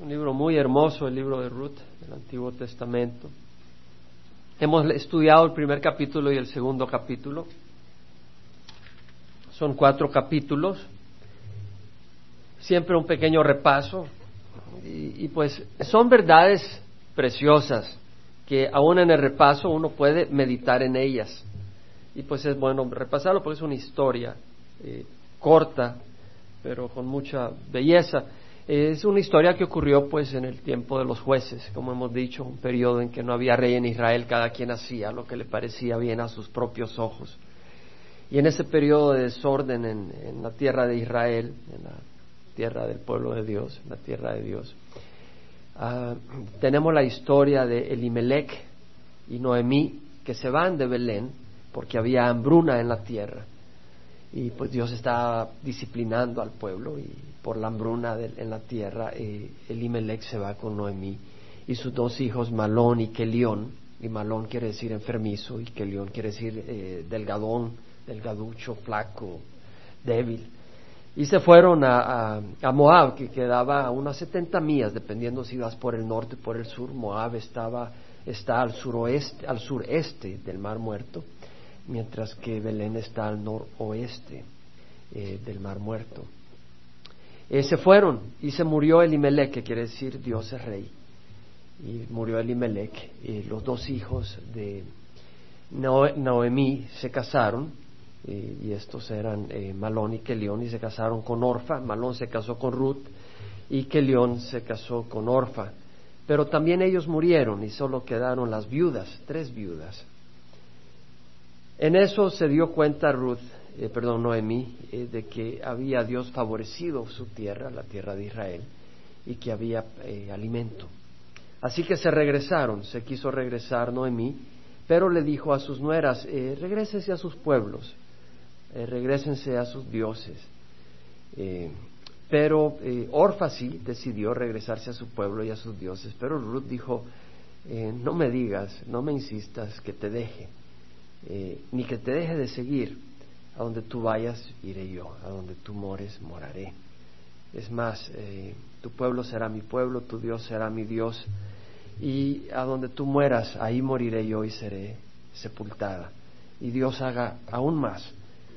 Un libro muy hermoso, el libro de Ruth del Antiguo Testamento. Hemos estudiado el primer capítulo y el segundo capítulo. Son cuatro capítulos. Siempre un pequeño repaso. Y, y pues son verdades preciosas que aún en el repaso uno puede meditar en ellas. Y pues es bueno repasarlo porque es una historia eh, corta, pero con mucha belleza. Es una historia que ocurrió pues en el tiempo de los jueces, como hemos dicho, un periodo en que no había rey en Israel, cada quien hacía lo que le parecía bien a sus propios ojos. Y en ese periodo de desorden en, la tierra de Israel, en la tierra del pueblo de Dios, en la tierra de Dios, ah, tenemos la historia de Elimelech y Noemí que se van de Belén porque había hambruna en la tierra y pues Dios estaba disciplinando al pueblo y por la hambruna en la tierra eh, Elimelech se va con Noemí y sus dos hijos Malón y Kelión y Malón quiere decir enfermizo y Kelión quiere decir eh, delgadón, delgaducho, flaco, débil. Y se fueron a, a, Moab que quedaba a unas 70 millas dependiendo si ibas por el norte o por el sur. Moab estaba está al suroeste al sureste del Mar Muerto mientras que Belén está al noroeste eh, del Mar Muerto. Eh, se fueron y se murió Elimelech, que quiere decir Dios es rey. Y murió Elimelech. Y los dos hijos de Noemí se casaron, y estos eran eh, Malón y Kelión, y se casaron con Orfa. Malón se casó con Ruth y Kelión se casó con Orfa. Pero también ellos murieron y solo quedaron las viudas, tres viudas. En eso se dio cuenta Ruth, eh, perdón, Noemí, eh, de que había Dios favorecido su tierra, la tierra de Israel, y que había eh, alimento. Así que se regresaron, se quiso regresar Noemí, pero le dijo a sus nueras, regrésense a sus pueblos, regrésense a sus dioses. pero Orfa sí decidió regresarse a su pueblo y a sus dioses, pero Ruth dijo, no me digas, no me insistas que te deje eh, ni que te deje de seguir. A donde tú vayas, iré yo. A donde tú mores, moraré. Es más, eh, tu pueblo será mi pueblo, tu Dios será mi Dios. Y a donde tú mueras, ahí moriré yo y seré sepultada. Y Dios haga aún más,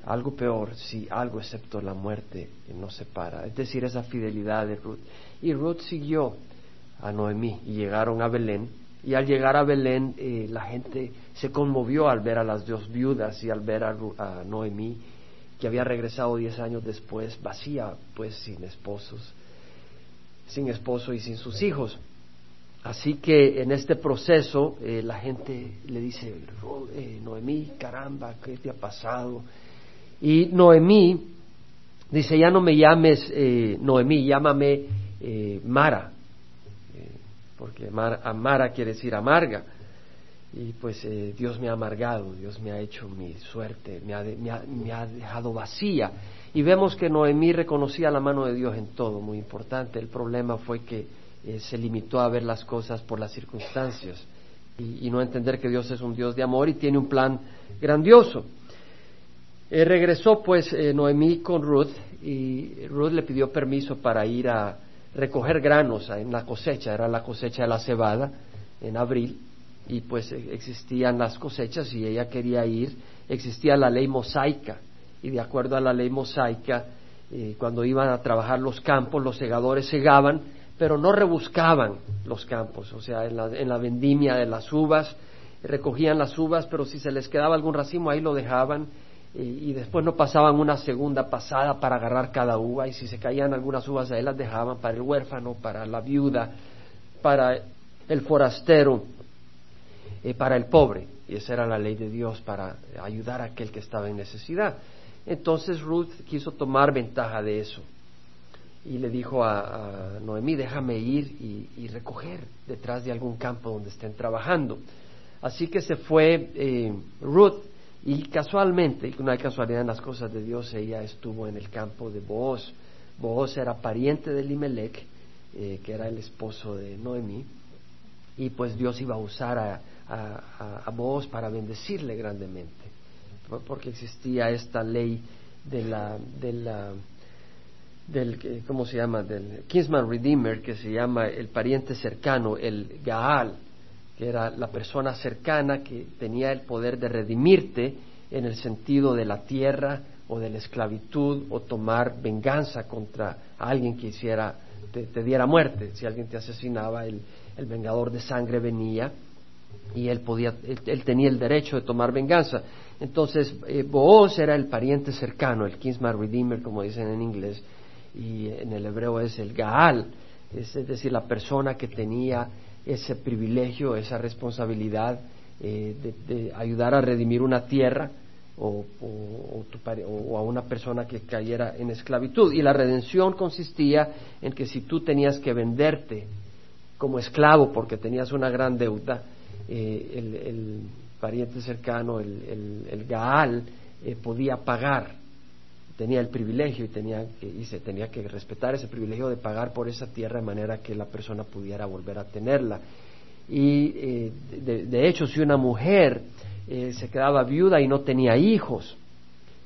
algo peor, si algo excepto la muerte nos separa. Es decir, esa fidelidad de Ruth. Y Ruth siguió a Noemí y llegaron a Belén y al llegar a Belén, eh, la gente se conmovió al ver a las dos viudas y al ver a, Noemí, que había regresado diez años después, vacía, pues sin esposos, sin esposo y sin sus hijos. Así que en este proceso eh, la gente le dice, eh, Noemí, caramba, ¿qué te ha pasado? Y Noemí dice, ya no me llames Noemí, llámame Mara, porque amara quiere decir amarga. Y pues eh, Dios me ha amargado, Dios me ha hecho mi suerte, me ha, me ha, dejado vacía. Y vemos que Noemí reconocía la mano de Dios en todo, muy importante. El problema fue que eh, se limitó a ver las cosas por las circunstancias y, no entender que Dios es un Dios de amor y tiene un plan grandioso. Eh, regresó pues Noemí con Ruth y Ruth le pidió permiso para ir a, recoger granos en la cosecha, era la cosecha de la cebada en abril, y pues e, existían las cosechas y ella quería ir, existía la ley mosaica, y de acuerdo a la ley mosaica, eh, cuando iban a trabajar los campos, los segadores segaban, pero no rebuscaban los campos, o sea, en la, en la vendimia de las uvas, recogían las uvas, pero si se les quedaba algún racimo ahí lo dejaban y, después no pasaban una segunda pasada para agarrar cada uva y si se caían algunas uvas ahí las dejaban para el huérfano, para la viuda, para el forastero, eh, para el pobre. Y esa era la ley de Dios para ayudar a aquel que estaba en necesidad. Entonces Ruth quiso tomar ventaja de eso y le dijo a, Noemí, déjame ir y, recoger detrás de algún campo donde estén trabajando. Así que se fue eh, Ruth y casualmente, no hay casualidad en las cosas de Dios, ella estuvo en el campo de Booz. Booz era pariente de Limelech, eh, que era el esposo de Noemí, y pues Dios iba a usar a, a, Booz para bendecirle grandemente, porque existía esta ley de la, de la del, ¿cómo se llama? Del Kinsman Redeemer, que se llama el pariente cercano, el Gaal, era la persona cercana que tenía el poder de redimirte en el sentido de la tierra o de la esclavitud o tomar venganza contra alguien que hiciera, te, diera muerte. Si alguien te asesinaba, el, el vengador de sangre venía y él podía, él, tenía el derecho de tomar venganza. Entonces, eh, Booz era el pariente cercano, el Kinsman Redeemer, como dicen en inglés, y en el hebreo es el Gaal, es, decir, la persona que tenía ese privilegio, esa responsabilidad eh, de, ayudar a redimir una tierra o, o, a una persona que cayera en esclavitud. Y la redención consistía en que si tú tenías que venderte como esclavo porque tenías una gran deuda, eh, el, pariente cercano, el, Gaal, eh, podía pagar, tenía el privilegio y, tenía que, y se tenía que respetar ese privilegio de pagar por esa tierra de manera que la persona pudiera volver a tenerla. Y eh, de, hecho, si una mujer se quedaba viuda y no tenía hijos,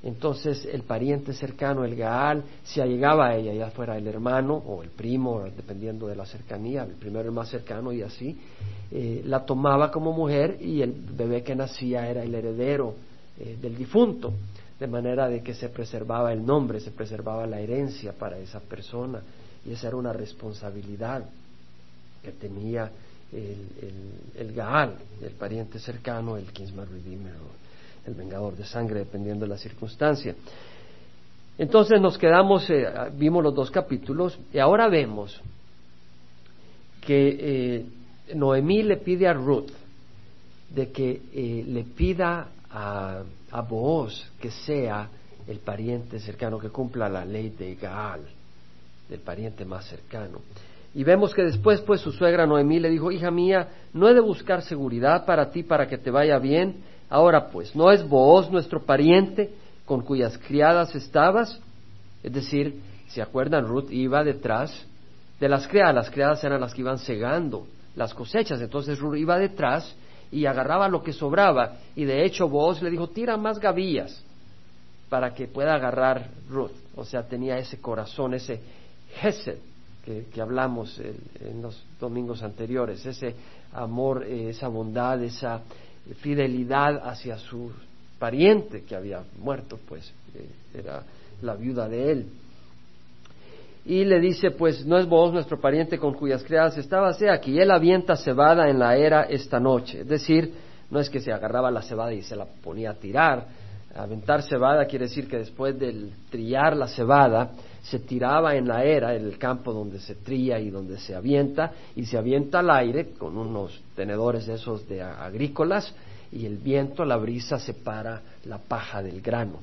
entonces el pariente cercano, el Gaal, se allegaba a ella, ya fuera el hermano o el primo, dependiendo de la cercanía, el primero el más cercano y así, eh, la tomaba como mujer y el bebé que nacía era el heredero eh, del difunto, de manera de que se preservaba el nombre, se preservaba la herencia para esa persona y esa era una responsabilidad que tenía el, el, Gaal, el pariente cercano, el Kinsman Redeemer el vengador de sangre, dependiendo de la circunstancia. Entonces nos quedamos, eh, vimos los dos capítulos y ahora vemos que eh, Noemí le pide a Ruth de que eh, le pida a, a Booz que sea el pariente cercano, que cumpla la ley de Gaal, del pariente más cercano. Y vemos que después, pues, su suegra Noemí le dijo, hija mía, no he de buscar seguridad para ti, para que te vaya bien, Ahora pues, ¿no es vos nuestro pariente con cuyas criadas estabas? Es decir, ¿se acuerdan? Ruth iba detrás de las criadas, las criadas eran las que iban cegando las cosechas, entonces Ruth iba detrás y agarraba lo que sobraba, y de hecho vos le dijo, tira más gavillas para que pueda agarrar Ruth, o sea, tenía ese corazón, ese gesed que, hablamos en, los domingos anteriores, ese amor, eh, esa bondad, esa fidelidad hacia su pariente que había muerto, pues eh, era la viuda de él. Y le dice, pues no es vos nuestro pariente con cuyas criadas estabas, sea aquí, él avienta cebada en la era esta noche. Es decir, no es que se agarraba la cebada y se la ponía a tirar. Aventar cebada quiere decir que después de trillar la cebada, se tiraba en la era, en el campo donde se trilla y donde se avienta, y se avienta al aire con unos tenedores esos de agrícolas, y el viento, la brisa separa la paja del grano.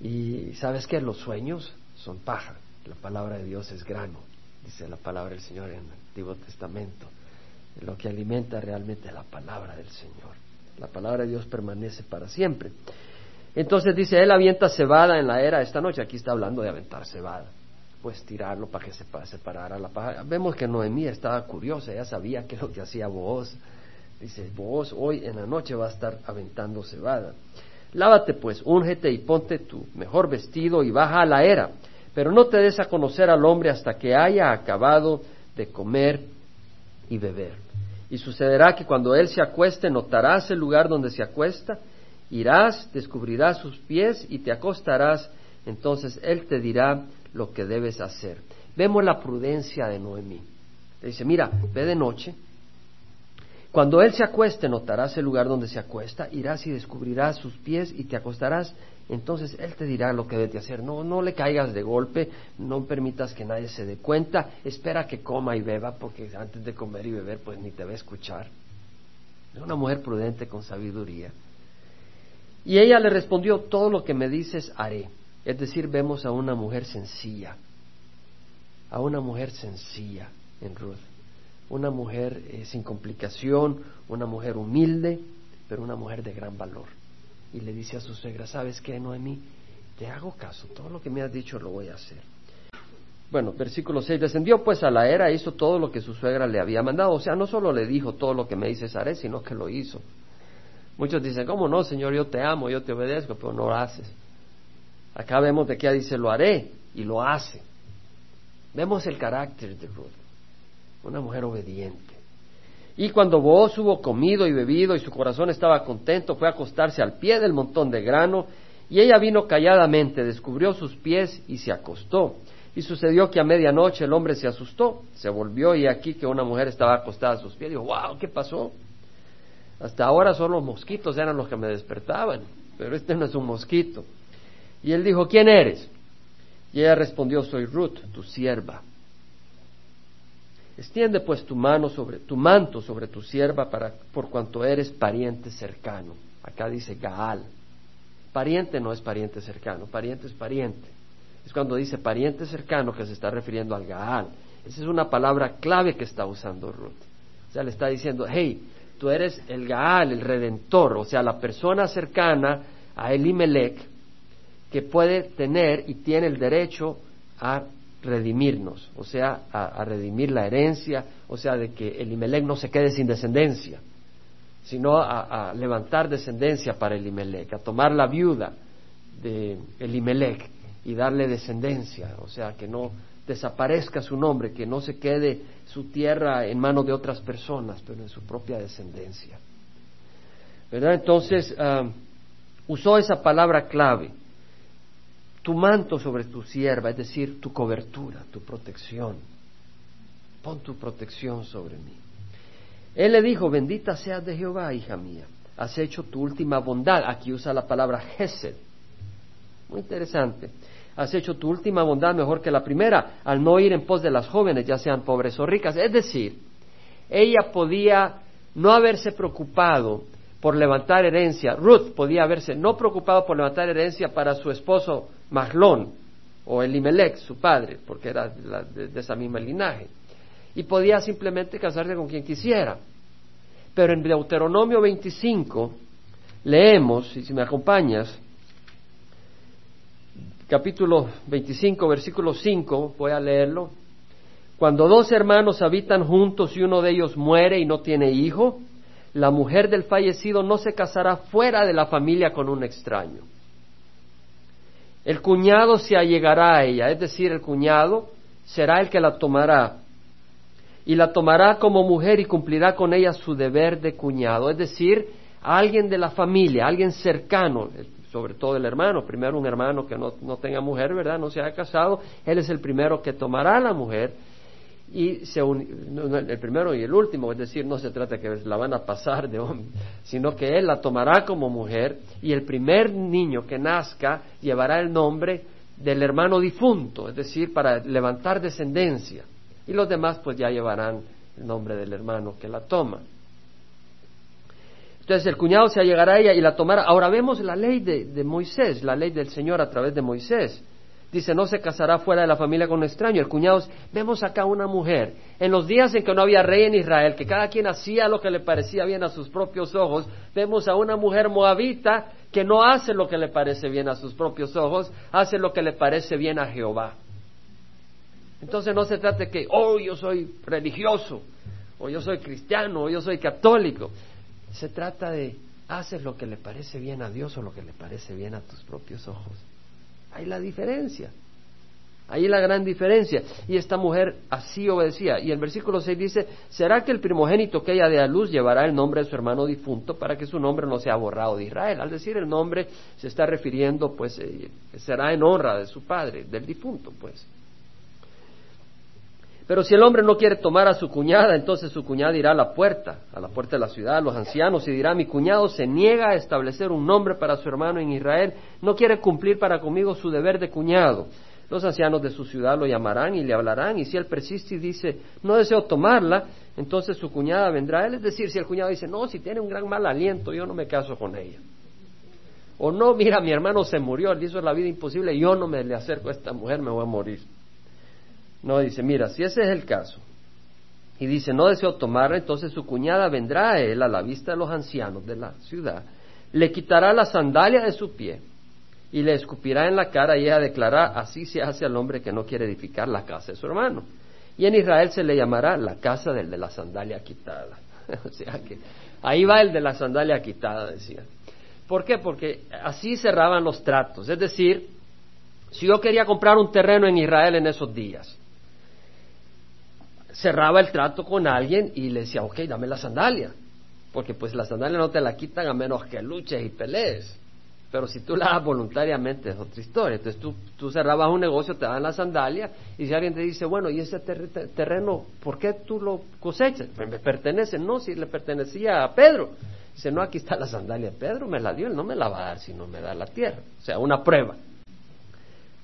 Y sabes que los sueños son paja, la palabra de Dios es grano, dice la palabra del Señor en el Antiguo Testamento. Lo que alimenta realmente la palabra del Señor. La palabra de Dios permanece para siempre. Entonces dice, él avienta cebada en la era esta noche. Aquí está hablando de aventar cebada. Pues tirarlo para que se separara la paja. Vemos que Noemí estaba curiosa, ella sabía que lo que hacía vos. Dice, vos hoy en la noche va a estar aventando cebada. Lávate pues, úngete y ponte tu mejor vestido y baja a la era. Pero no te des a conocer al hombre hasta que haya acabado de comer y beber. Y sucederá que cuando él se acueste, notarás el lugar donde se acuesta Irás, descubrirás sus pies y te acostarás, entonces él te dirá lo que debes hacer. Vemos la prudencia de Noemí. Le dice, mira, ve de noche. Cuando él se acueste, notarás el lugar donde se acuesta, irás y descubrirás sus pies y te acostarás, entonces él te dirá lo que debes hacer. No, no le caigas de golpe, no permitas que nadie se dé cuenta, espera que coma y beba, porque antes de comer y beber, pues ni te va a escuchar. Es una mujer prudente con sabiduría. Y ella le respondió, todo lo que me dices haré. Es decir, vemos a una mujer sencilla, a una mujer sencilla en Ruth, una mujer eh, sin complicación, una mujer humilde, pero una mujer de gran valor. Y le dice a su suegra, ¿sabes qué, Noemí? Te hago caso, todo lo que me has dicho lo voy a hacer. Bueno, versículo 6, descendió pues a la era, hizo todo lo que su suegra le había mandado. O sea, no solo le dijo todo lo que me dices haré, sino que lo hizo. Muchos dicen, ¿cómo no, Señor? Yo te amo, yo te obedezco, pero no lo haces. Acá vemos de que dice, lo haré. y lo hace. Vemos el carácter de Ruth, una mujer obediente. Y cuando Boaz hubo comido y bebido y su corazón estaba contento, fue a acostarse al pie del montón de grano, y ella vino calladamente, descubrió sus pies y se acostó. Y sucedió que a medianoche el hombre se asustó, se volvió y aquí que una mujer estaba acostada a sus pies. Dijo, wow, ¿qué pasó? Hasta ahora solo los mosquitos eran los que me despertaban, pero este no es un mosquito. Y él dijo, ¿quién eres? Y ella respondió, soy Ruth, tu sierva. Extiende pues tu mano sobre tu manto sobre tu sierva para por cuanto eres pariente cercano. Acá dice Gaal. Pariente no es pariente cercano, pariente es pariente. Es cuando dice pariente cercano que se está refiriendo al Gaal. Esa es una palabra clave que está usando Ruth. O sea, le está diciendo, hey, tú eres el Gaal, el redentor, o sea, la persona cercana a Elimelech que puede tener y tiene el derecho a redimirnos, o sea, a, redimir la herencia, o sea, de que Elimelech no se quede sin descendencia, sino a, levantar descendencia para Elimelech, a tomar la viuda de Elimelech y darle descendencia, o sea, que no desaparezca su nombre, que no se quede su tierra en manos de otras personas, pero en su propia descendencia. ¿Verdad? Entonces, ah, usó esa palabra clave, tu manto sobre tu sierva, es decir, tu cobertura, tu protección. Pon tu protección sobre mí. Él le dijo, bendita seas de Jehová, hija mía, has hecho tu última bondad. Aquí usa la palabra Gesed. Muy interesante. Has hecho tu última bondad mejor que la primera, al no ir en pos de las jóvenes, ya sean pobres o ricas. Es decir, ella podía no haberse preocupado por levantar herencia. Ruth podía haberse no preocupado por levantar herencia para su esposo Mahlón o Elimelech, su padre, porque era de, de, esa misma linaje. Y podía simplemente casarse con quien quisiera. Pero en Deuteronomio 25 leemos, y si me acompañas, capítulo 25, versículo 5, voy a leerlo. Cuando dos hermanos habitan juntos y uno de ellos muere y no tiene hijo, la mujer del fallecido no se casará fuera de la familia con un extraño. El cuñado se allegará a ella, es decir, el cuñado será el que la tomará y la tomará como mujer y cumplirá con ella su deber de cuñado, es decir, alguien de la familia, alguien cercano, sobre todo el hermano, primero un hermano que no, no tenga mujer, ¿verdad? No se haya casado, él es el primero que tomará a la mujer y se el primero y el último, es decir, no se trata que la van a pasar de hombre, sino que él la tomará como mujer y el primer niño que nazca llevará el nombre del hermano difunto, es decir, para levantar descendencia. Y los demás pues ya llevarán el nombre del hermano que la toma. Entonces el cuñado se allegará a ella y la tomará. Ahora vemos la ley de, de Moisés, la ley del Señor a través de Moisés. Dice, no se casará fuera de la familia con un extraño. El cuñado, vemos acá una mujer. En los días en que no había rey en Israel, que cada quien hacía lo que le parecía bien a sus propios ojos, vemos a una mujer moabita que no hace lo que le parece bien a sus propios ojos, hace lo que le parece bien a Jehová. Entonces no se trata de que, oh, yo soy religioso, o yo soy cristiano, o yo soy católico. Se trata de, haces lo que le parece bien a Dios o lo que le parece bien a tus propios ojos. Ahí la diferencia. Ahí la gran diferencia. Y esta mujer así obedecía. Y el versículo 6 dice, ¿será que el primogénito que ella dé a luz llevará el nombre de su hermano difunto para que su nombre no sea borrado de Israel? Al decir el nombre se está refiriendo, pues, eh, será en honra de su padre, del difunto, pues. Pero si el hombre no quiere tomar a su cuñada, entonces su cuñada irá a la puerta, a la puerta de la ciudad, a los ancianos, y dirá, mi cuñado se niega a establecer un nombre para su hermano en Israel, no quiere cumplir para conmigo su deber de cuñado. Los ancianos de su ciudad lo llamarán y le hablarán, y si él persiste y dice, no deseo tomarla, entonces su cuñada vendrá a él. Es decir, si el cuñado dice, no, si tiene un gran mal aliento, yo no me caso con ella. O no, mira, mi hermano se murió, él hizo la vida imposible, yo no me le acerco a esta mujer, me voy a morir. No, dice, mira, si ese es el caso, y dice, no deseo tomarla, entonces su cuñada vendrá a él a la vista de los ancianos de la ciudad, le quitará la sandalia de su pie y le escupirá en la cara y ella declarará, así se hace al hombre que no quiere edificar la casa de su hermano. Y en Israel se le llamará la casa del de la sandalia quitada. o sea que ahí va el de la sandalia quitada, decía. ¿Por qué? Porque así cerraban los tratos. Es decir, Si yo quería comprar un terreno en Israel en esos días, cerraba el trato con alguien y le decía, ok, dame la sandalia, porque pues la sandalia no te la quitan a menos que luches y pelees. Pero si tú la das voluntariamente es otra historia. Entonces tú, tú cerrabas un negocio, te dan la sandalia y si alguien te dice, bueno, ¿y ese terreno, por qué tú lo cosechas? Pues me pertenece. No, si le pertenecía a Pedro. Dice, no, aquí está la sandalia. Pedro me la dio, él no me la va a dar si no me da la tierra. O sea, una prueba.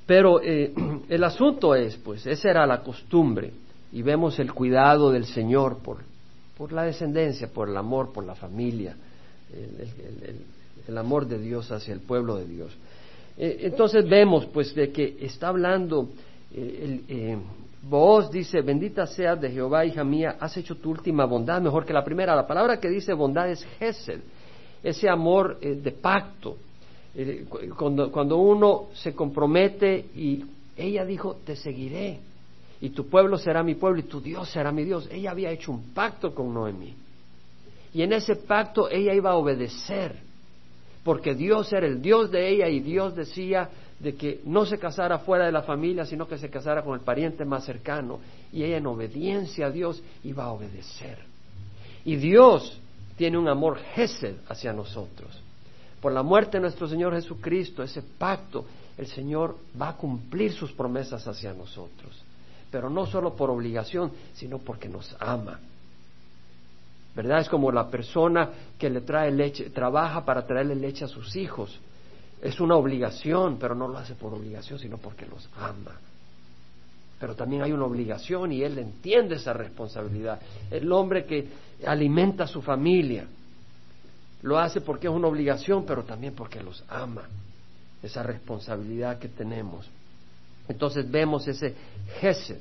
Pero eh, el asunto es, pues, esa era la costumbre y vemos el cuidado del Señor por, por la descendencia, por el amor, por la familia, el, amor de Dios hacia el pueblo de Dios. Eh, entonces vemos pues de que está hablando, eh, eh, Vos dice, bendita seas de Jehová, hija mía, has hecho tu última bondad mejor que la primera. La palabra que dice bondad es Gesed, ese amor de pacto. cuando, cuando uno se compromete y ella dijo, te seguiré y tu pueblo será mi pueblo y tu Dios será mi Dios. Ella había hecho un pacto con Noemí. Y en ese pacto ella iba a obedecer, porque Dios era el Dios de ella y Dios decía de que no se casara fuera de la familia, sino que se casara con el pariente más cercano. Y ella en obediencia a Dios iba a obedecer. Y Dios tiene un amor Gesed hacia nosotros. Por la muerte de nuestro Señor Jesucristo, ese pacto, el Señor va a cumplir sus promesas hacia nosotros pero no solo por obligación, sino porque nos ama. ¿Verdad? Es como la persona que le trae leche, trabaja para traerle leche a sus hijos. Es una obligación, pero no lo hace por obligación, sino porque los ama. Pero también hay una obligación y él entiende esa responsabilidad. El hombre que alimenta a su familia lo hace porque es una obligación, pero también porque los ama. Esa responsabilidad que tenemos. Entonces vemos ese Gesed.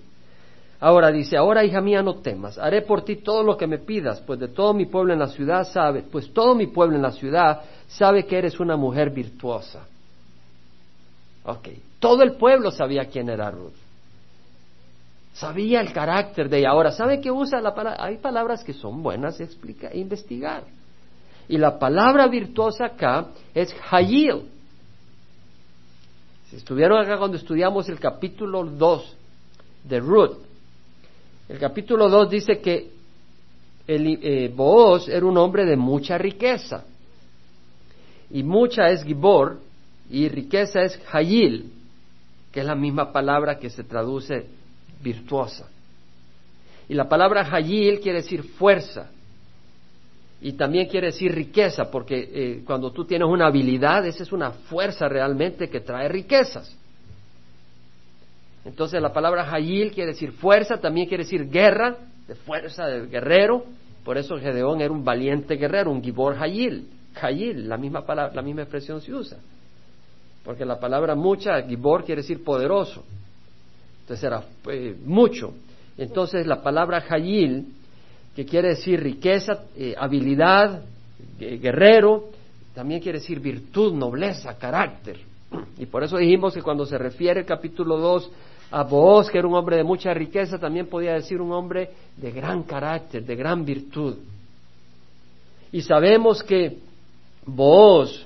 Ahora dice, ahora hija mía no temas, haré por ti todo lo que me pidas, pues de todo mi pueblo en la ciudad sabe, pues todo mi pueblo en la ciudad sabe que eres una mujer virtuosa. Ok, todo el pueblo sabía quién era Ruth. Sabía el carácter de ella. Ahora, ¿sabe qué usa la palabra? Hay palabras que son buenas de explicar, investigar. Y la palabra virtuosa acá es Hayil, estuvieron acá cuando estudiamos el capítulo 2 de Ruth, el capítulo 2 dice que el, eh, Booz era un hombre de mucha riqueza. Y mucha es Gibor y riqueza es Hayil, que es la misma palabra que se traduce virtuosa. Y la palabra Hayil quiere decir fuerza y también quiere decir riqueza, porque eh, cuando tú tienes una habilidad, esa es una fuerza realmente que trae riquezas. Entonces la palabra Hayil quiere decir fuerza, también quiere decir guerra, de fuerza, de guerrero. Por eso Gedeón era un valiente guerrero, un Gibor Hayil. Hayil, la misma, palabra, la misma expresión se usa. Porque la palabra mucha, Gibor quiere decir poderoso. Entonces era eh, mucho. Entonces la palabra Hayil que quiere decir riqueza, eh, habilidad, guerrero, también quiere decir virtud, nobleza, carácter. Y por eso dijimos que cuando se refiere el capítulo 2 a Booz, que era un hombre de mucha riqueza, también podía decir un hombre de gran carácter, de gran virtud. Y sabemos que Booz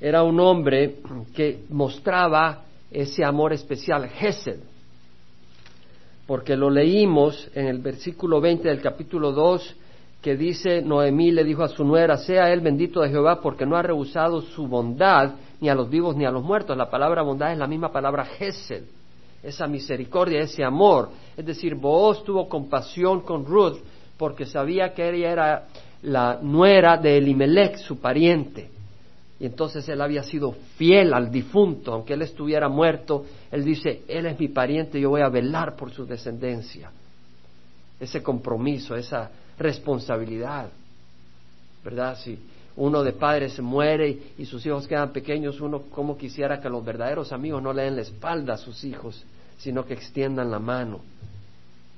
era un hombre que mostraba ese amor especial, Gesed, porque lo leímos en el versículo 20 del capítulo 2, que dice, Noemí le dijo a su nuera, sea él bendito de Jehová, porque no ha rehusado su bondad ni a los vivos ni a los muertos. La palabra bondad es la misma palabra Gesed, esa misericordia, ese amor. Es decir, Booz tuvo compasión con Ruth porque sabía que ella era la nuera de Elimelech, su pariente. Y entonces él había sido fiel al difunto, aunque él estuviera muerto, él dice, él es mi pariente, yo voy a velar por su descendencia. Ese compromiso, esa responsabilidad, ¿verdad? Si uno de padres se muere y, sus hijos quedan pequeños, uno como quisiera que los verdaderos amigos no le den la espalda a sus hijos, sino que extiendan la mano.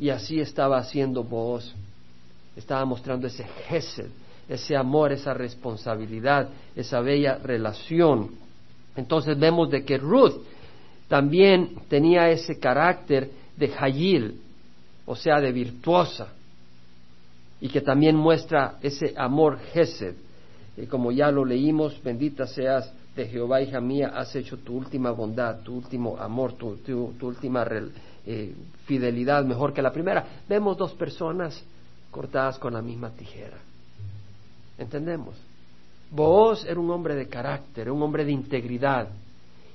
Y así estaba haciendo vos, estaba mostrando ese gesed, ese amor, esa responsabilidad, esa bella relación. Entonces vemos de que Ruth también tenía ese carácter de Hayil, o sea, de virtuosa, y que también muestra ese amor Gesed. Y como ya lo leímos, bendita seas de Jehová, hija mía, has hecho tu última bondad, tu último amor, tu, última eh, fidelidad mejor que la primera. Vemos dos personas cortadas con la misma tijera. ¿Entendemos? Booz era un hombre de carácter, un hombre de integridad.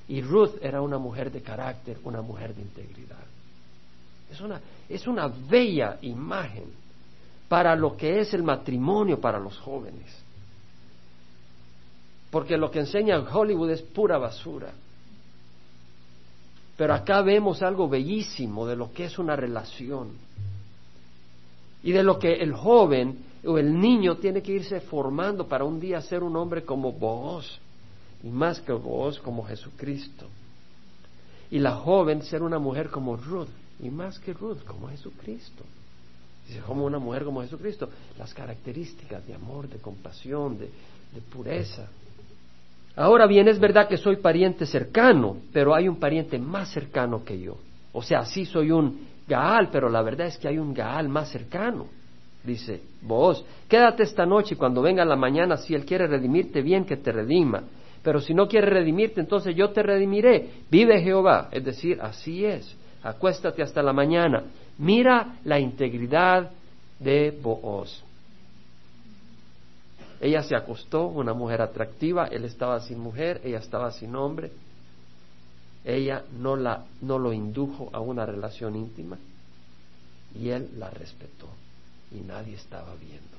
Y Ruth era una mujer de carácter, una mujer de integridad. Es una, es una bella imagen para lo que es el matrimonio para los jóvenes. Porque lo que enseña Hollywood es pura basura. Pero acá vemos algo bellísimo de lo que es una relación. Y de lo que el joven o el niño tiene que irse formando para un día ser un hombre como vos y más que vos como Jesucristo. Y la joven ser una mujer como Ruth y más que Ruth como Jesucristo. Dice, como una mujer como Jesucristo, las características de amor, de compasión, de, de pureza. Ahora bien, es verdad que soy pariente cercano, pero hay un pariente más cercano que yo. O sea, sí soy un Gaal, pero la verdad es que hay un Gaal más cercano. Dice, vos, quédate esta noche y cuando venga la mañana, si Él quiere redimirte, bien que te redima. Pero si no quiere redimirte, entonces yo te redimiré. Vive Jehová. Es decir, así es. Acuéstate hasta la mañana. Mira la integridad de Booz. Ella se acostó, una mujer atractiva, él estaba sin mujer, ella estaba sin hombre. Ella no, la, no lo indujo a una relación íntima y él la respetó y nadie estaba viendo,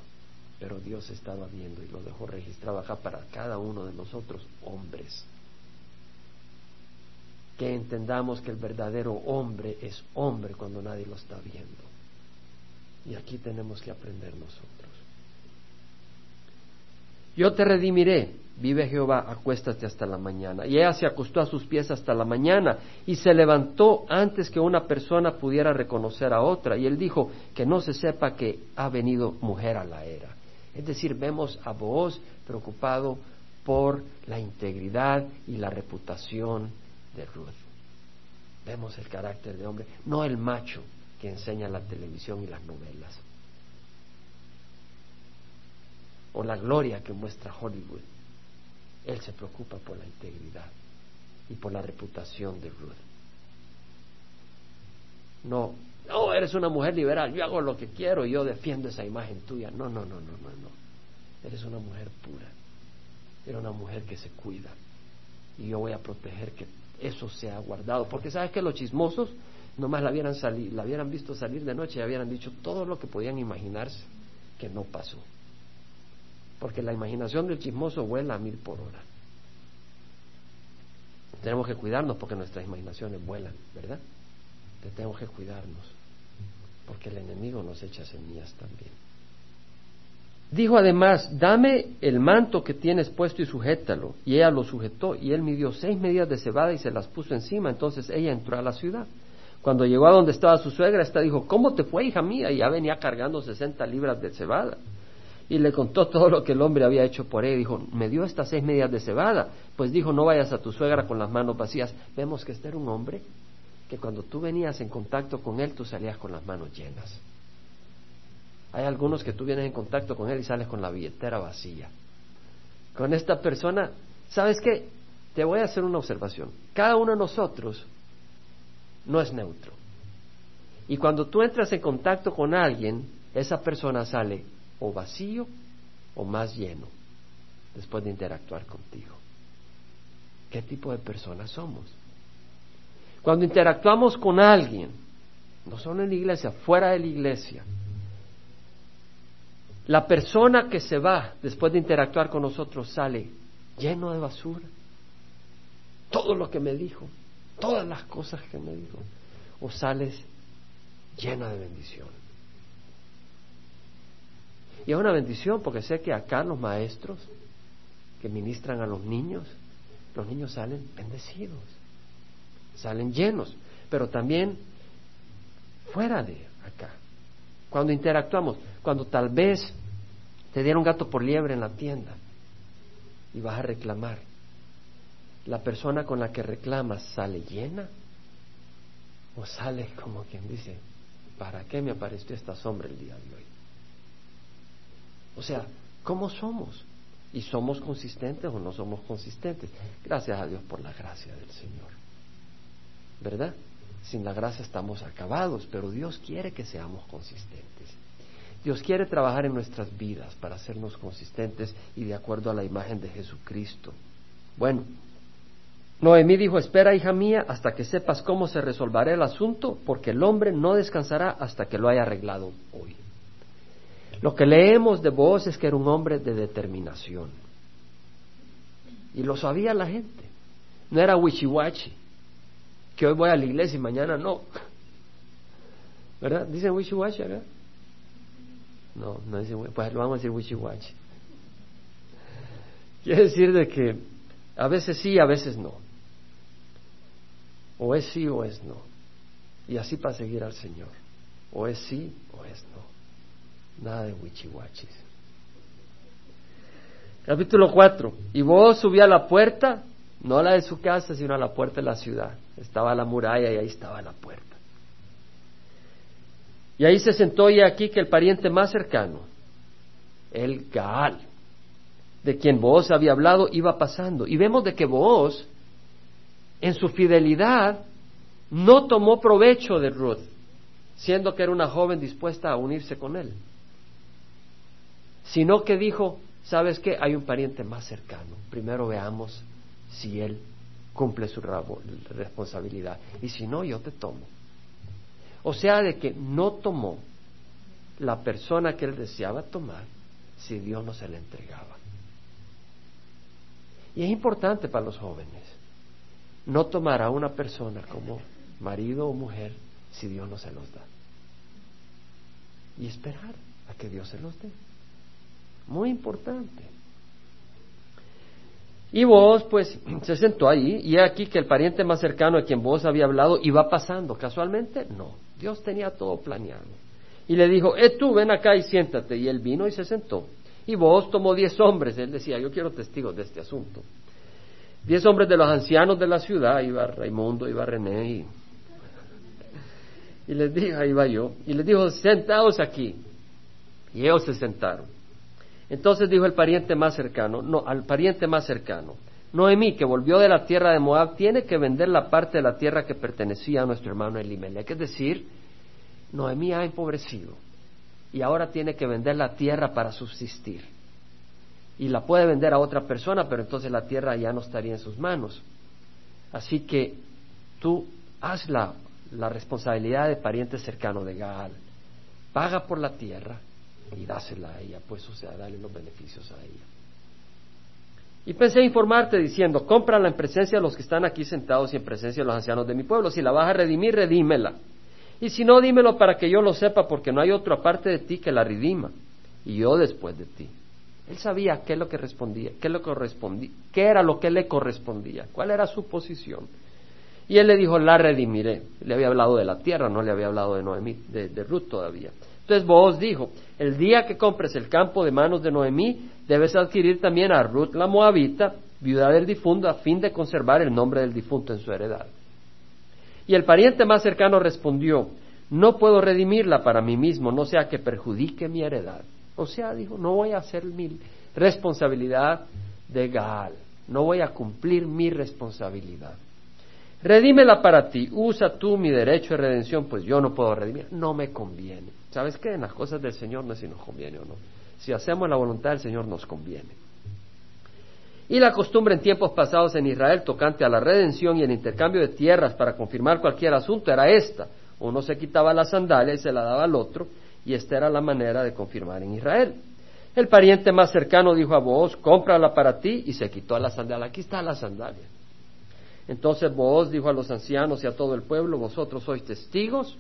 pero Dios estaba viendo y lo dejó registrado acá para cada uno de nosotros, hombres. Que entendamos que el verdadero hombre es hombre cuando nadie lo está viendo. Y aquí tenemos que aprender nosotros. Yo te redimiré, vive Jehová, acuéstate hasta la mañana. Y ella se acostó a sus pies hasta la mañana y se levantó antes que una persona pudiera reconocer a otra. Y él dijo, que no se sepa que ha venido mujer a la era. Es decir, vemos a Booz preocupado por la integridad y la reputación de Ruth. Vemos el carácter de hombre, no el macho que enseña la televisión y las novelas, o la gloria que muestra Hollywood. Él se preocupa por la integridad y por la reputación de Ruth. No, no, eres una mujer liberal, yo hago lo que quiero, yo defiendo esa imagen tuya. No, no, no, no, no, no. Eres una mujer pura. Eres una mujer que se cuida. Y yo voy a proteger que eso sea guardado. Porque sabes que los chismosos nomás la hubieran, la hubieran visto salir de noche y habían dicho todo lo que podían imaginarse que no pasó porque la imaginación del chismoso vuela a mil por hora. Tenemos que cuidarnos porque nuestras imaginaciones vuelan, ¿verdad? tenemos que cuidarnos, porque el enemigo nos echa semillas también. Dijo además, dame el manto que tienes puesto y sujétalo. Y ella lo sujetó y él midió seis medidas de cebada y se las puso encima. Entonces ella entró a la ciudad. Cuando llegó a donde estaba su suegra, esta dijo, ¿cómo te fue, hija mía? Y ya venía cargando sesenta libras de cebada y le contó todo lo que el hombre había hecho por él. Dijo, me dio estas seis medias de cebada. Pues dijo, no vayas a tu suegra con las manos vacías. Vemos que este era un hombre que cuando tú venías en contacto con él, tú salías con las manos llenas. Hay algunos que tú vienes en contacto con él y sales con la billetera vacía. Con esta persona, ¿sabes qué? Te voy a hacer una observación. Cada uno de nosotros no es neutro. Y cuando tú entras en contacto con alguien, esa persona sale o vacío o más lleno después de interactuar contigo. ¿Qué tipo de personas somos? Cuando interactuamos con alguien, no solo en la iglesia, fuera de la iglesia, la persona que se va después de interactuar con nosotros sale lleno de basura. Todo lo que me dijo, todas las cosas que me dijo, o sales llena de bendición. Y es una bendición porque sé que acá los maestros que ministran a los niños, los niños salen bendecidos, salen llenos, pero también fuera de acá. Cuando interactuamos, cuando tal vez te dieron gato por liebre en la tienda y vas a reclamar, la persona con la que reclamas sale llena o sale como quien dice, ¿para qué me apareció esta sombra el día de hoy? O sea, ¿cómo somos? ¿Y somos consistentes o no somos consistentes? Gracias a Dios por la gracia del Señor. ¿Verdad? Sin la gracia estamos acabados, pero Dios quiere que seamos consistentes. Dios quiere trabajar en nuestras vidas para hacernos consistentes y de acuerdo a la imagen de Jesucristo. Bueno, Noemí dijo, espera, hija mía, hasta que sepas cómo se resolverá el asunto, porque el hombre no descansará hasta que lo haya arreglado hoy. Lo que leemos de vos es que era un hombre de determinación. Y lo sabía la gente. No era wishiwachi, que hoy voy a la iglesia y mañana no. ¿Verdad? ¿Dicen wishiwachi acá? No, no dicen, pues lo vamos a decir wishiwachi. Quiere decir de que a veces sí, a veces no. O es sí o es no. Y así para seguir al Señor. O es sí o es no. Nada de wichiwachis. Capítulo 4. Y vos subía a la puerta, no a la de su casa, sino a la puerta de la ciudad. Estaba la muralla y ahí estaba la puerta. Y ahí se sentó y aquí que el pariente más cercano, el Gaal, de quien vos había hablado, iba pasando. Y vemos de que vos, en su fidelidad, no tomó provecho de Ruth, siendo que era una joven dispuesta a unirse con él sino que dijo, ¿sabes qué? Hay un pariente más cercano. Primero veamos si él cumple su responsabilidad. Y si no, yo te tomo. O sea, de que no tomó la persona que él deseaba tomar si Dios no se le entregaba. Y es importante para los jóvenes no tomar a una persona como marido o mujer si Dios no se los da. Y esperar a que Dios se los dé. Muy importante. Y vos, pues, se sentó ahí, y aquí que el pariente más cercano a quien vos había hablado iba pasando. ¿Casualmente? No. Dios tenía todo planeado. Y le dijo, eh, tú ven acá y siéntate. Y él vino y se sentó. Y vos tomó diez hombres. Él decía, yo quiero testigos de este asunto. Diez hombres de los ancianos de la ciudad, iba Raimundo, iba René, y, y les dijo, ahí va yo, y les dijo, sentaos aquí. Y ellos se sentaron. Entonces dijo el pariente más cercano, no, al pariente más cercano, Noemí, que volvió de la tierra de Moab, tiene que vender la parte de la tierra que pertenecía a nuestro hermano Elimelech. Es decir, Noemí ha empobrecido y ahora tiene que vender la tierra para subsistir. Y la puede vender a otra persona, pero entonces la tierra ya no estaría en sus manos. Así que tú haz la, la responsabilidad de pariente cercano de Gaal. Paga por la tierra y dásela a ella, pues, o sea, dale los beneficios a ella. Y pensé informarte diciendo, cómprala en presencia de los que están aquí sentados y en presencia de los ancianos de mi pueblo. Si la vas a redimir, redímela. Y si no, dímelo para que yo lo sepa, porque no hay otro aparte de ti que la redima. Y yo después de ti. Él sabía qué es lo que respondía, qué, lo correspondía, qué era lo que le correspondía, cuál era su posición. Y él le dijo, la redimiré. Le había hablado de la tierra, no le había hablado de Noemí, de, de Ruth todavía. Entonces Boaz dijo, el día que compres el campo de manos de Noemí, debes adquirir también a Ruth la Moabita, viuda del difunto, a fin de conservar el nombre del difunto en su heredad. Y el pariente más cercano respondió, no puedo redimirla para mí mismo, no sea que perjudique mi heredad. O sea, dijo, no voy a hacer mi responsabilidad de Gaal, no voy a cumplir mi responsabilidad. Redímela para ti, usa tú mi derecho de redención, pues yo no puedo redimir, no me conviene. ¿Sabes qué? En las cosas del Señor no es si nos conviene o no. Si hacemos la voluntad del Señor nos conviene. Y la costumbre en tiempos pasados en Israel tocante a la redención y el intercambio de tierras para confirmar cualquier asunto era esta. Uno se quitaba la sandalia y se la daba al otro, y esta era la manera de confirmar en Israel. El pariente más cercano dijo a Booz, cómprala para ti, y se quitó la sandalia. Aquí está la sandalia. Entonces Booz dijo a los ancianos y a todo el pueblo, vosotros sois testigos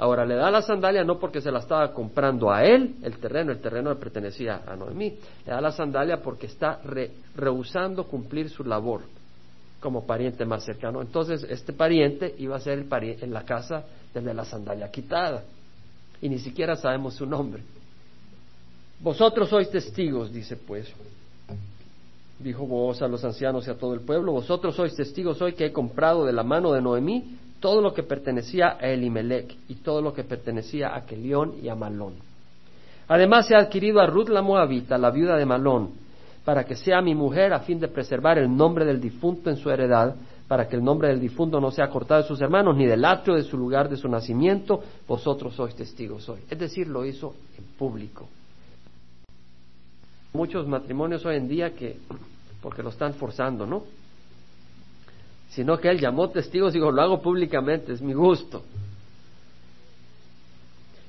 Ahora le da la sandalia no porque se la estaba comprando a él, el terreno, el terreno le pertenecía a Noemí. Le da la sandalia porque está rehusando cumplir su labor como pariente más cercano. Entonces, este pariente iba a ser el pariente en la casa desde la sandalia quitada. Y ni siquiera sabemos su nombre. Vosotros sois testigos, dice pues. Dijo vos a los ancianos y a todo el pueblo, vosotros sois testigos hoy que he comprado de la mano de Noemí todo lo que pertenecía a Elimelech y todo lo que pertenecía a Kelión y a Malón. Además ha adquirido a Ruth la Moabita, la viuda de Malón, para que sea mi mujer a fin de preservar el nombre del difunto en su heredad, para que el nombre del difunto no sea cortado de sus hermanos, ni del atrio de su lugar de su nacimiento, vosotros sois testigos hoy. Es decir, lo hizo en público. Muchos matrimonios hoy en día que, porque lo están forzando, ¿no? Sino que él llamó testigos y dijo, lo hago públicamente, es mi gusto.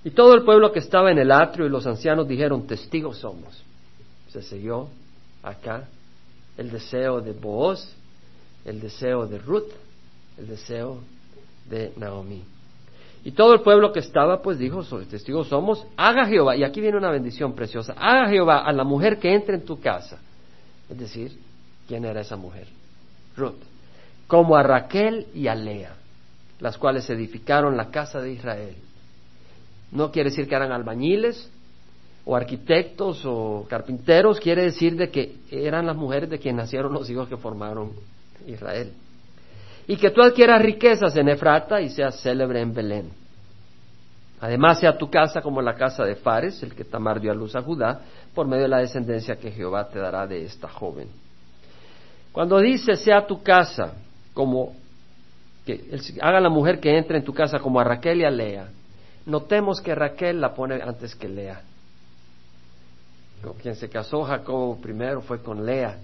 Y todo el pueblo que estaba en el atrio y los ancianos dijeron, testigos somos. Se selló acá el deseo de Booz, el deseo de Ruth, el deseo de Naomi. Y todo el pueblo que estaba, pues dijo, testigos somos, haga Jehová, y aquí viene una bendición preciosa, haga Jehová a la mujer que entre en tu casa. Es decir, ¿quién era esa mujer? Ruth. Como a Raquel y a Lea, las cuales edificaron la casa de Israel. No quiere decir que eran albañiles o arquitectos o carpinteros, quiere decir de que eran las mujeres de quienes nacieron los hijos que formaron Israel. Y que tú adquieras riquezas en Efrata y seas célebre en Belén. Además sea tu casa como la casa de Fares, el que Tamar dio a luz a Judá, por medio de la descendencia que Jehová te dará de esta joven. Cuando dice sea tu casa como que haga la mujer que entre en tu casa como a Raquel y a Lea, Notemos que Raquel la pone antes que Lea. Con quien se casó Jacob primero fue con Lea,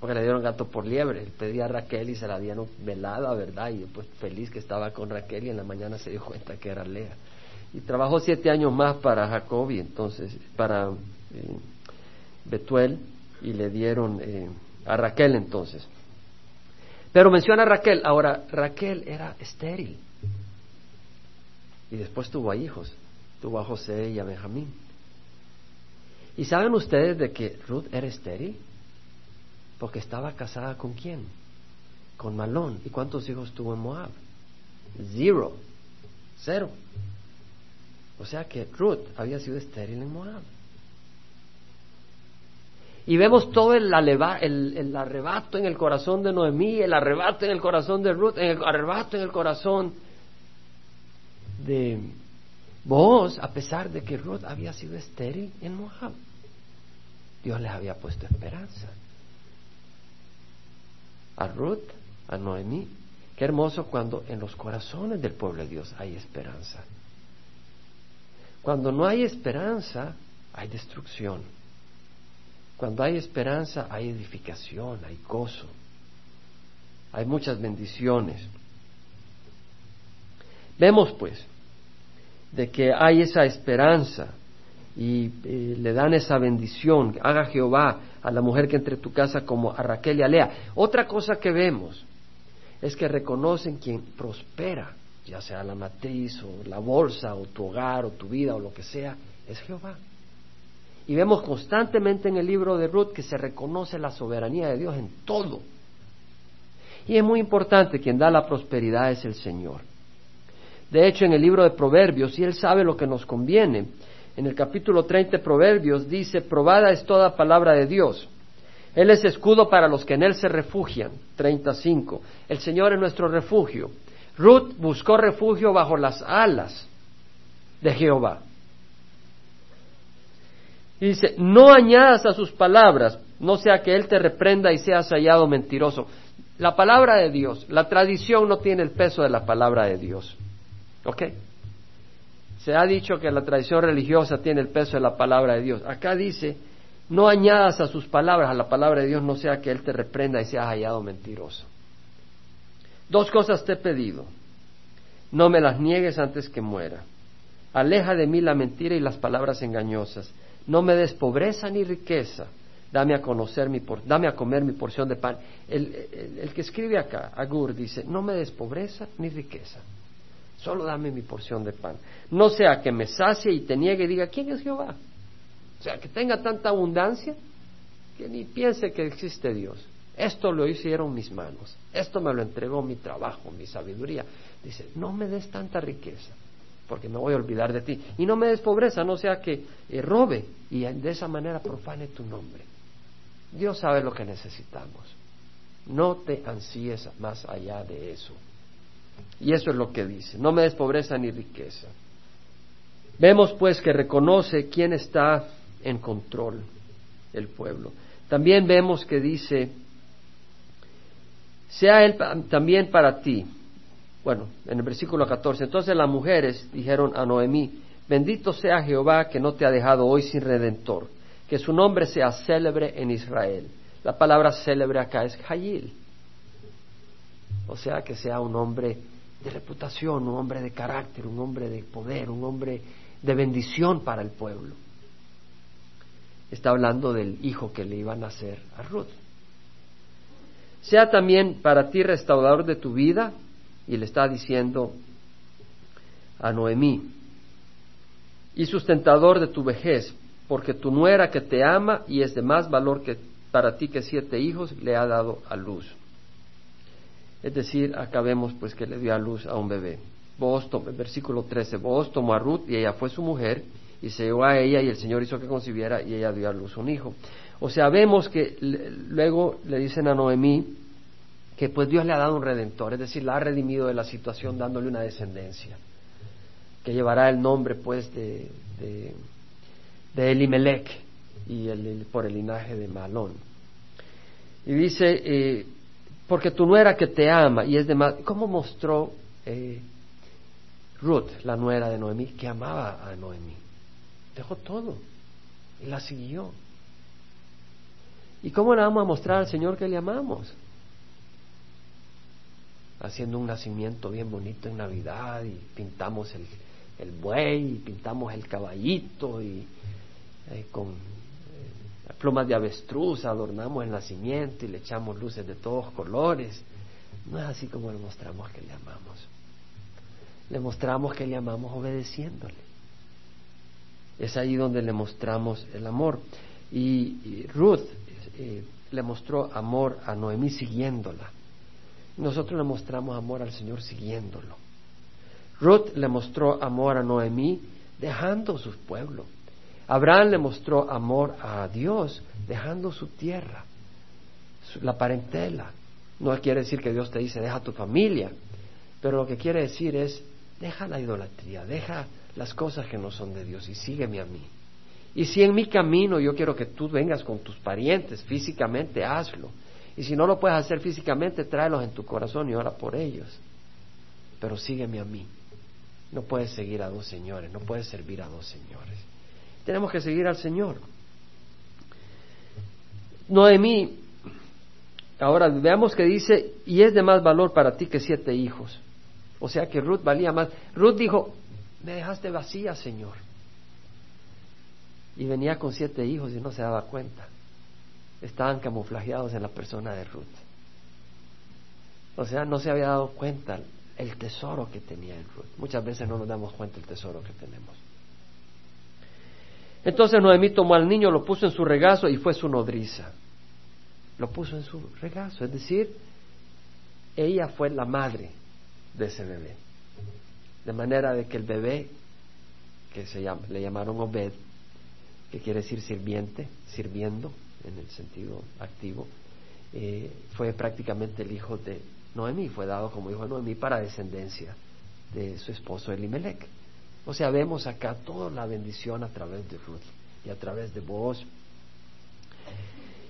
porque le dieron gato por liebre. Él pedía a Raquel y se la dieron velada, ¿verdad? Y después feliz que estaba con Raquel y en la mañana se dio cuenta que era Lea. Y trabajó siete años más para Jacob y entonces para eh, Betuel y le dieron eh, a Raquel entonces. Pero menciona a Raquel. Ahora, Raquel era estéril y después tuvo a hijos, tuvo a José y a Benjamín. ¿Y saben ustedes de que Ruth era estéril? Porque estaba casada con quién? Con Malón. ¿Y cuántos hijos tuvo en Moab? Zero. Cero. O sea que Ruth había sido estéril en Moab. Y vemos todo el, arrebato en el corazón de Noemí, el arrebato en el corazón de Ruth, el arrebato en el corazón de vos, a pesar de que Ruth había sido estéril en Moab. Dios les había puesto esperanza. A Ruth, a Noemí. Qué hermoso cuando en los corazones del pueblo de Dios hay esperanza. Cuando no hay esperanza, hay destrucción. Cuando hay esperanza, hay edificación, hay gozo. Hay muchas bendiciones. Vemos pues de que hay esa esperanza y eh, le dan esa bendición, haga Jehová a la mujer que entre tu casa como a Raquel y a Lea. Otra cosa que vemos es que reconocen quien prospera, ya sea la matriz o la bolsa o tu hogar o tu vida o lo que sea, es Jehová. Y vemos constantemente en el libro de Ruth que se reconoce la soberanía de Dios en todo. Y es muy importante, quien da la prosperidad es el Señor. De hecho, en el libro de Proverbios, y Él sabe lo que nos conviene, en el capítulo 30 de Proverbios dice, probada es toda palabra de Dios. Él es escudo para los que en Él se refugian. 35. El Señor es nuestro refugio. Ruth buscó refugio bajo las alas de Jehová. Dice, no añadas a sus palabras, no sea que Él te reprenda y seas hallado mentiroso. La palabra de Dios, la tradición no tiene el peso de la palabra de Dios. ¿Ok? Se ha dicho que la tradición religiosa tiene el peso de la palabra de Dios. Acá dice, no añadas a sus palabras, a la palabra de Dios, no sea que Él te reprenda y seas hallado mentiroso. Dos cosas te he pedido. No me las niegues antes que muera. Aleja de mí la mentira y las palabras engañosas. No me des pobreza ni riqueza. Dame a conocer mi por, dame a comer mi porción de pan. El, el que escribe acá, Agur, dice, no me des pobreza ni riqueza. Solo dame mi porción de pan. No sea que me sacie y te niegue y diga, ¿quién es Jehová? O sea, que tenga tanta abundancia que ni piense que existe Dios. Esto lo hicieron mis manos. Esto me lo entregó mi trabajo, mi sabiduría. Dice, no me des tanta riqueza, porque me voy a olvidar de ti. Y no me des pobreza, no sea que eh, robe y de esa manera profane tu nombre. Dios sabe lo que necesitamos. No te ansíes más allá de eso. Y eso es lo que dice, no me des pobreza ni riqueza. Vemos pues que reconoce quién está en control el pueblo. También vemos que dice, sea él también para ti. Bueno, en el versículo 14, entonces las mujeres dijeron a Noemí, bendito sea Jehová que no te ha dejado hoy sin redentor, que su nombre sea célebre en Israel. La palabra célebre acá es Hayil. O sea, que sea un hombre de reputación, un hombre de carácter, un hombre de poder, un hombre de bendición para el pueblo. Está hablando del hijo que le iba a nacer a Ruth. Sea también para ti restaurador de tu vida, y le está diciendo a Noemí, y sustentador de tu vejez, porque tu nuera que te ama y es de más valor que para ti que siete hijos le ha dado a luz. Es decir, acá vemos pues que le dio a luz a un bebé. Vos, versículo 13, vos tomó a Ruth y ella fue su mujer y se llevó a ella y el Señor hizo que concibiera y ella dio a luz un hijo. O sea, vemos que luego le dicen a Noemí que pues Dios le ha dado un redentor, es decir, la ha redimido de la situación dándole una descendencia, que llevará el nombre pues de, de, Elimelech y el, por el linaje de Malón. Y dice, eh, porque tu nuera que te ama y es de más, ¿cómo mostró eh, Ruth, la nuera de Noemí, que amaba a Noemí? Dejó todo y la siguió. ¿Y cómo le vamos a mostrar al Señor que le amamos? Haciendo un nacimiento bien bonito en Navidad y pintamos el, el buey y pintamos el caballito y eh, con eh, plumas de avestruz adornamos el nacimiento y le echamos luces de todos colores. No es así como le mostramos que le amamos. Le mostramos que le amamos obedeciéndole. Es ahí donde le mostramos el amor. Y, Ruth eh, le mostró amor a Noemí siguiéndola. Nosotros le mostramos amor al Señor siguiéndolo. Ruth le mostró amor a Noemí dejando su pueblo. Abraham le mostró amor a Dios dejando su tierra, la parentela. No quiere decir que Dios te dice deja tu familia, pero lo que quiere decir es deja la idolatría, deja las cosas que no son de Dios y sígueme a mí. Y si en mi camino yo quiero que tú vengas con tus parientes físicamente, hazlo. Y si no lo puedes hacer físicamente, tráelos en tu corazón y ora por ellos. Pero sígueme a mí. No puedes seguir a dos señores, no puedes servir a dos señores. Tenemos que seguir al Señor. Noemí, ahora veamos que dice, y es de más valor para ti que siete hijos. O sea que Ruth valía más. Ruth dijo, me dejaste vacía, Señor. Y venía con siete hijos y no se daba cuenta. Estaban camuflajeados en la persona de Ruth. O sea, no se había dado cuenta el tesoro que tenía en Ruth. Muchas veces no nos damos cuenta del tesoro que tenemos. Entonces Noemí tomó al niño, lo puso en su regazo y fue su nodriza. Lo puso en su regazo, es decir, ella fue la madre de ese bebé. De manera de que el bebé, que se le llamaron Obed, que quiere decir sirviente, sirviendo en el sentido activo, eh, fue prácticamente el hijo de Noemí, fue dado como hijo de Noemí para descendencia de su esposo Elimelech. O sea, vemos acá toda la bendición a través de Ruth y a través de vos.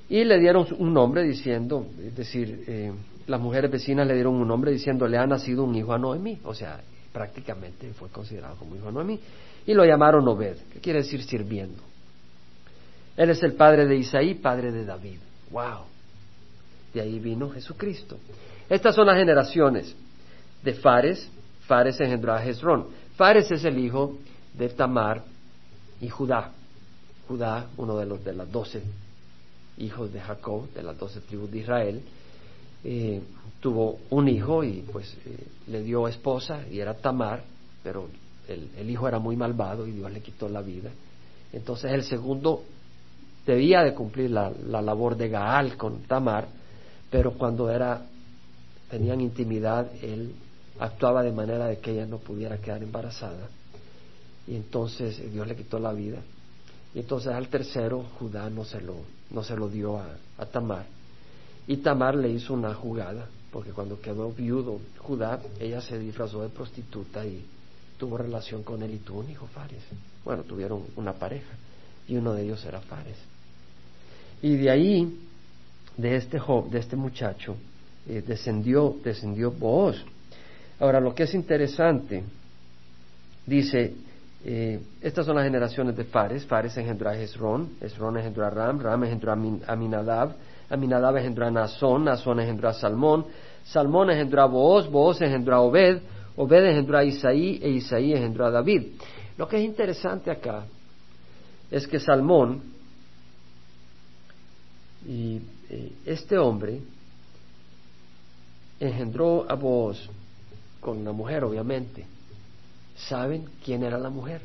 Y le dieron un nombre diciendo, es decir, eh, las mujeres vecinas le dieron un nombre diciendo, le ha nacido un hijo a Noemí. O sea, prácticamente fue considerado como hijo a Noemí. Y lo llamaron Obed, que quiere decir sirviendo. Él es el padre de Isaí, padre de David. ¡Wow! De ahí vino Jesucristo. Estas son las generaciones de Fares. Fares engendró a Hezrón. Fares es el hijo de Tamar y Judá. Judá, uno de los de las doce hijos de Jacob, de las doce tribus de Israel, eh, tuvo un hijo y pues eh, le dio esposa y era Tamar, pero el, hijo era muy malvado y Dios le quitó la vida. Entonces el segundo debía de cumplir la, la labor de Gaal con Tamar, pero cuando era tenían intimidad, él actuaba de manera de que ella no pudiera quedar embarazada. Y entonces Dios le quitó la vida. Y entonces al tercero Judá no se lo, no se lo dio a, Tamar. Y Tamar le hizo una jugada, porque cuando quedó viudo Judá, ella se disfrazó de prostituta y tuvo relación con él y tuvo un hijo Fares. Bueno, tuvieron una pareja y uno de ellos era Fares. Y de ahí, de este joven, de este muchacho, eh, descendió, descendió Booz. Ahora, lo que es interesante, dice, eh, estas son las generaciones de Fares. Fares engendró a Hezrón, Hezrón engendró a Ram, Ram engendró a Aminadab, Aminadab engendró a Nazón, Nazón engendró a Salmón, Salmón engendró a Booz, Booz engendró a Obed, Obed engendró a Isaí e Isaí engendró a David. Lo que es interesante acá es que Salmón y eh, este hombre engendró a Booz con una mujer, obviamente. ¿Saben quién era la mujer?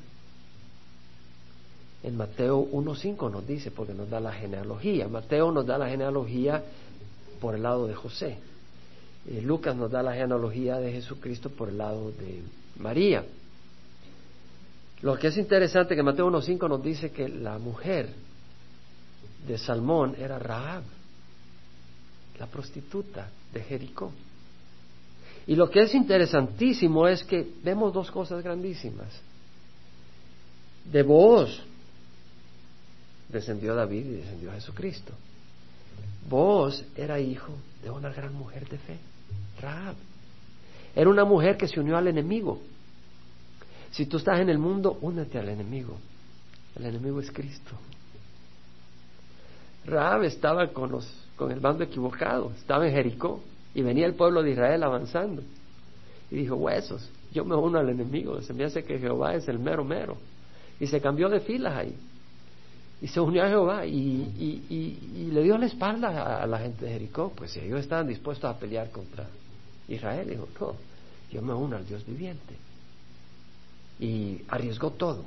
En Mateo 1.5 nos dice, porque nos da la genealogía. Mateo nos da la genealogía por el lado de José. Eh, Lucas nos da la genealogía de Jesucristo por el lado de María. Lo que es interesante que Mateo 1.5 nos dice que la mujer de Salmón era Rahab, la prostituta de Jericó. Y lo que es interesantísimo es que vemos dos cosas grandísimas. De Booz descendió David y descendió Jesucristo. Booz era hijo de una gran mujer de fe, Rahab. Era una mujer que se unió al enemigo. Si tú estás en el mundo, únete al enemigo. El enemigo es Cristo. Rahab estaba con, los, con el bando equivocado, estaba en Jericó y venía el pueblo de Israel avanzando. Y dijo, huesos, yo me uno al enemigo, se me hace que Jehová es el mero mero. Y se cambió de filas ahí. Y se unió a Jehová y, y, le dio la espalda a, la gente de Jericó. Pues si ellos estaban dispuestos a pelear contra Israel, dijo, no, yo me uno al Dios viviente. Y arriesgó todo.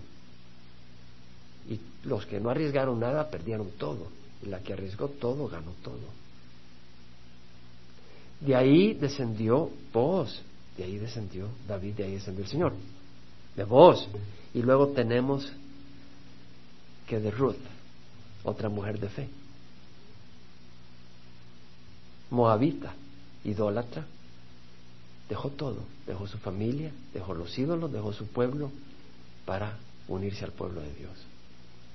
Y los que no arriesgaron nada perdieron todo. La que arriesgó todo ganó todo. De ahí descendió vos, de ahí descendió David, de ahí descendió el Señor. De vos. Y luego tenemos que de Ruth, otra mujer de fe. Moabita, idólatra, dejó todo, dejó su familia, dejó los ídolos, dejó su pueblo para unirse al pueblo de Dios.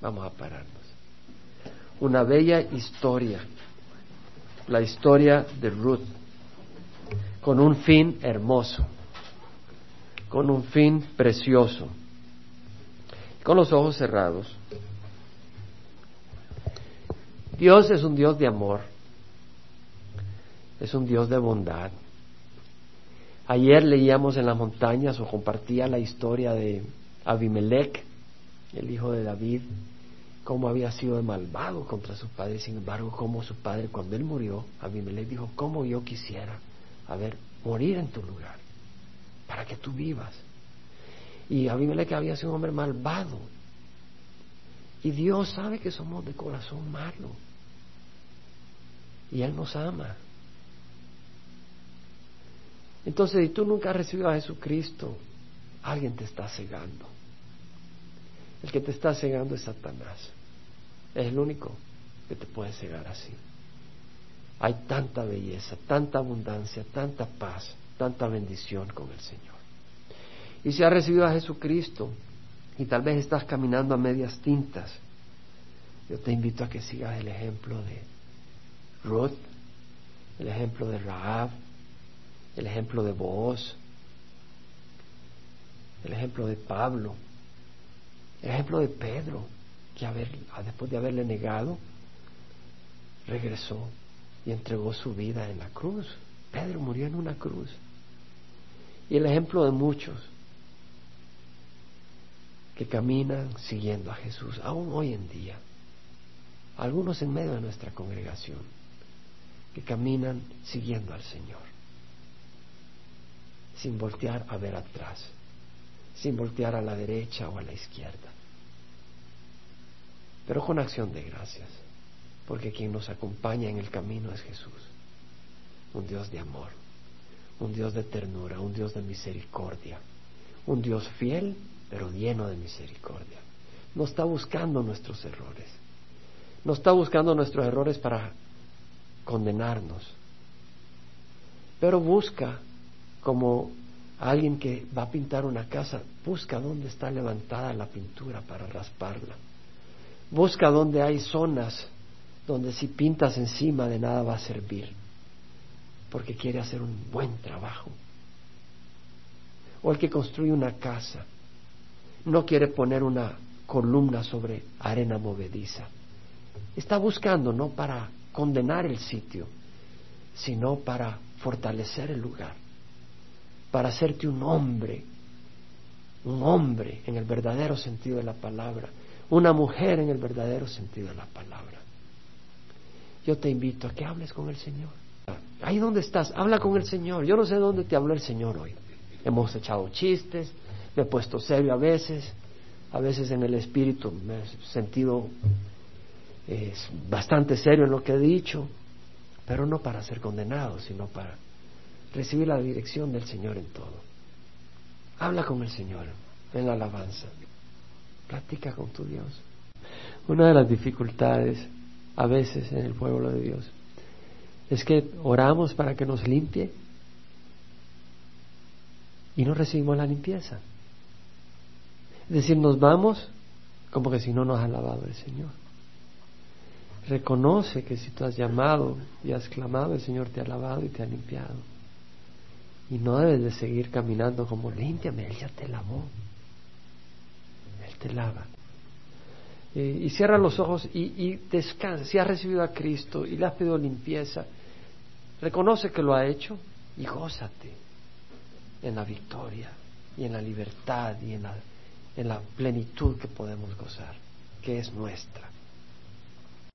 Vamos a pararnos. Una bella historia, la historia de Ruth con un fin hermoso, con un fin precioso. Con los ojos cerrados. Dios es un Dios de amor, es un Dios de bondad. Ayer leíamos en las montañas o compartía la historia de Abimelech, el hijo de David, cómo había sido malvado contra su padre, sin embargo, cómo su padre, cuando él murió, Abimelech dijo, cómo yo quisiera a ver, morir en tu lugar, para que tú vivas. Y que había sido un hombre malvado. Y Dios sabe que somos de corazón malo. Y Él nos ama. Entonces, si tú nunca has recibido a Jesucristo, alguien te está cegando. El que te está cegando es Satanás. Es el único que te puede cegar así. Hay tanta belleza, tanta abundancia, tanta paz, tanta bendición con el Señor. Y si has recibido a Jesucristo y tal vez estás caminando a medias tintas, yo te invito a que sigas el ejemplo de Ruth, el ejemplo de Rahab, el ejemplo de Booz, el ejemplo de Pablo, el ejemplo de Pedro, que después de haberle negado, regresó y entregó su vida en la cruz. Pedro murió en una cruz. Y el ejemplo de muchos que caminan siguiendo a Jesús, aún hoy en día. Algunos en medio de nuestra congregación que caminan siguiendo al Señor, sin voltear a ver atrás, sin voltear a la derecha o a la izquierda, pero con acción de gracias porque quien nos acompaña en el camino es Jesús, un Dios de amor, un Dios de ternura, un Dios de misericordia, un Dios fiel pero lleno de misericordia. No está buscando nuestros errores, no está buscando nuestros errores para condenarnos, pero busca como alguien que va a pintar una casa, busca dónde está levantada la pintura para rasparla, busca dónde hay zonas donde si pintas encima de nada va a servir, porque quiere hacer un buen trabajo. O el que construye una casa, no quiere poner una columna sobre arena movediza. Está buscando no para condenar el sitio, sino para fortalecer el lugar, para hacerte un hombre, un hombre en el verdadero sentido de la palabra, una mujer en el verdadero sentido de la palabra. Yo te invito a que hables con el Señor. Ahí donde estás, habla con el Señor. Yo no sé dónde te habló el Señor hoy. Hemos echado chistes, me he puesto serio a veces, a veces en el espíritu me he sentido bastante serio en lo que he dicho, pero no para ser condenado, sino para recibir la dirección del Señor en todo. Habla con el Señor en la alabanza, platica con tu Dios. Una de las dificultades a veces en el pueblo de Dios es que oramos para que nos limpie y no recibimos la limpieza. Es decir, nos vamos como que si no nos ha alabado el Señor. Reconoce que si tú has llamado y has clamado, el Señor te ha lavado y te ha limpiado. Y no debes de seguir caminando como límpiame, Él ya te lavó. Él te lava. Y cierra los ojos y, descansa. Si has recibido a Cristo y le has pedido limpieza, reconoce que lo ha hecho y gózate en la victoria y en la libertad y en la plenitud que podemos gozar, que es nuestra.